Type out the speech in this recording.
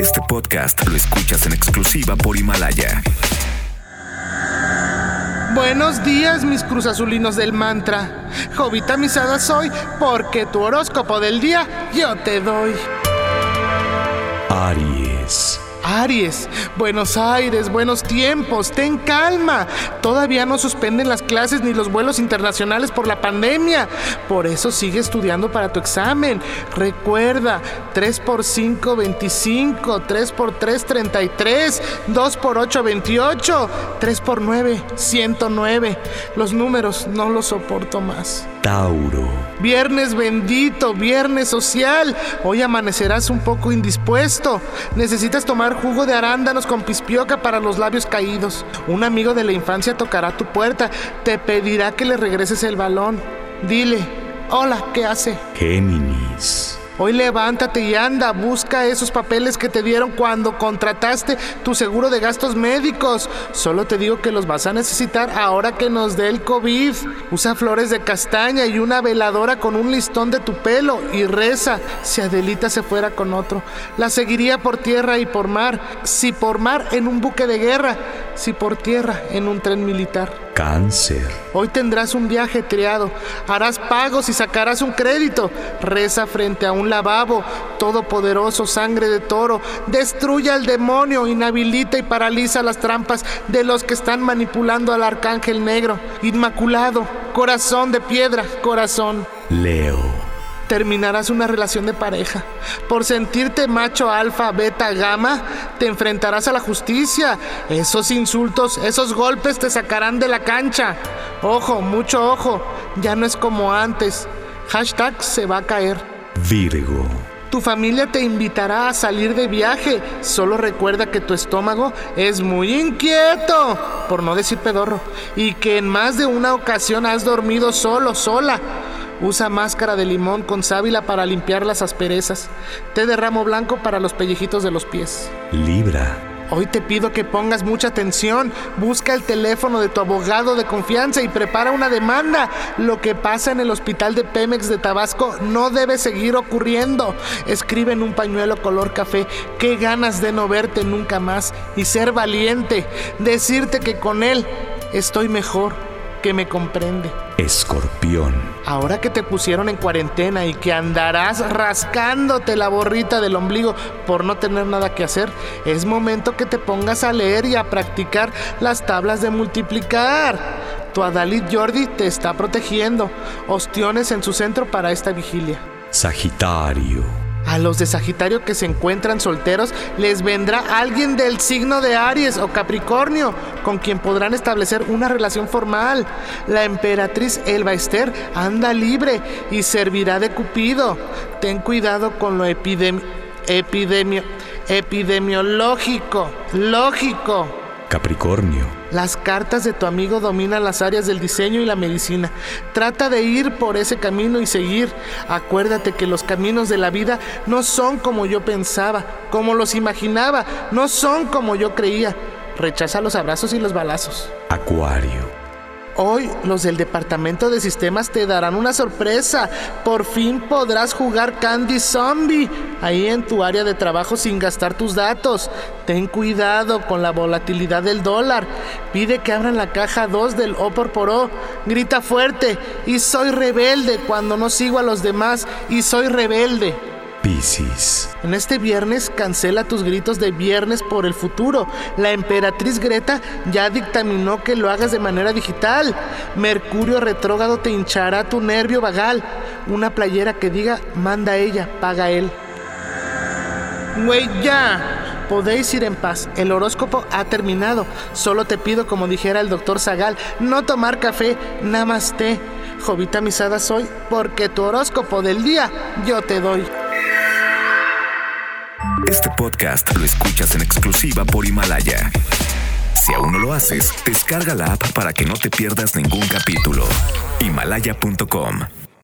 Este podcast lo escuchas en exclusiva por Himalaya. Buenos días, mis cruzazulinos del mantra. Jovita misada soy, porque tu horóscopo del día yo te doy. Aries. Aries, Buenos Aires, buenos tiempos, ten calma. Todavía no suspenden las clases ni los vuelos internacionales por la pandemia. Por eso sigue estudiando para tu examen. Recuerda, 3 por 5, 25, 3 por 3, 33, 2 por 8, 28, 3 por 9, 109. Los números no los soporto más. Tauro. Viernes bendito, viernes social. Hoy amanecerás un poco indispuesto. Necesitas tomar jugo de arándanos con pispioca para los labios caídos. Un amigo de la infancia tocará tu puerta. Te pedirá que le regreses el balón. Dile, hola, ¿qué hace? Géminis. Hoy levántate y anda, busca esos papeles que te dieron cuando contrataste tu seguro de gastos médicos. Solo te digo que los vas a necesitar ahora que nos dé el COVID. Usa flores de castaña y una veladora con un listón de tu pelo y reza si Adelita se fuera con otro. La seguiría por tierra y por mar. Si por mar en un buque de guerra, si por tierra en un tren militar. Cáncer. Hoy tendrás un viaje triado, harás pagos y sacarás un crédito. Reza frente a un lavabo, todopoderoso, sangre de toro. Destruye al demonio, inhabilita y paraliza las trampas de los que están manipulando al arcángel negro. Inmaculado, corazón de piedra, corazón. Leo terminarás una relación de pareja. Por sentirte macho alfa, beta, gamma, te enfrentarás a la justicia. Esos insultos, esos golpes te sacarán de la cancha. Ojo, mucho ojo, ya no es como antes. Hashtag se va a caer. Virgo. Tu familia te invitará a salir de viaje. Solo recuerda que tu estómago es muy inquieto, por no decir pedorro, y que en más de una ocasión has dormido solo, sola. Usa máscara de limón con sábila para limpiar las asperezas. Té de ramo blanco para los pellejitos de los pies. Libra. Hoy te pido que pongas mucha atención. Busca el teléfono de tu abogado de confianza y prepara una demanda. Lo que pasa en el hospital de Pemex de Tabasco no debe seguir ocurriendo. Escribe en un pañuelo color café. Qué ganas de no verte nunca más y ser valiente. Decirte que con él estoy mejor que me comprende. Escorpión. Ahora que te pusieron en cuarentena y que andarás rascándote la borrita del ombligo por no tener nada que hacer, es momento que te pongas a leer y a practicar las tablas de multiplicar. Tu Adalid Jordi te está protegiendo. Ostiones en su centro para esta vigilia. Sagitario. A los de Sagitario que se encuentran solteros les vendrá alguien del signo de Aries o Capricornio con quien podrán establecer una relación formal. La emperatriz Elba Ester anda libre y servirá de Cupido. Ten cuidado con lo epidemio, epidemio, epidemiológico, lógico. Capricornio. Las cartas de tu amigo dominan las áreas del diseño y la medicina. Trata de ir por ese camino y seguir. Acuérdate que los caminos de la vida no son como yo pensaba, como los imaginaba, no son como yo creía. Rechaza los abrazos y los balazos. Acuario. Hoy los del departamento de sistemas te darán una sorpresa. Por fin podrás jugar Candy Zombie ahí en tu área de trabajo sin gastar tus datos. Ten cuidado con la volatilidad del dólar. Pide que abran la caja 2 del O por por O. Grita fuerte. Y soy rebelde cuando no sigo a los demás. Y soy rebelde. Piscis. En este viernes cancela tus gritos de viernes por el futuro. La emperatriz Greta ya dictaminó que lo hagas de manera digital. Mercurio retrógrado te hinchará tu nervio vagal. Una playera que diga manda ella, paga él. Güey, ya. Podéis ir en paz. El horóscopo ha terminado. Solo te pido, como dijera el doctor Zagal, no tomar café, nada más. Jovita misada soy, porque tu horóscopo del día yo te doy. Este podcast lo escuchas en exclusiva por Himalaya. Si aún no lo haces, descarga la app para que no te pierdas ningún capítulo. Himalaya.com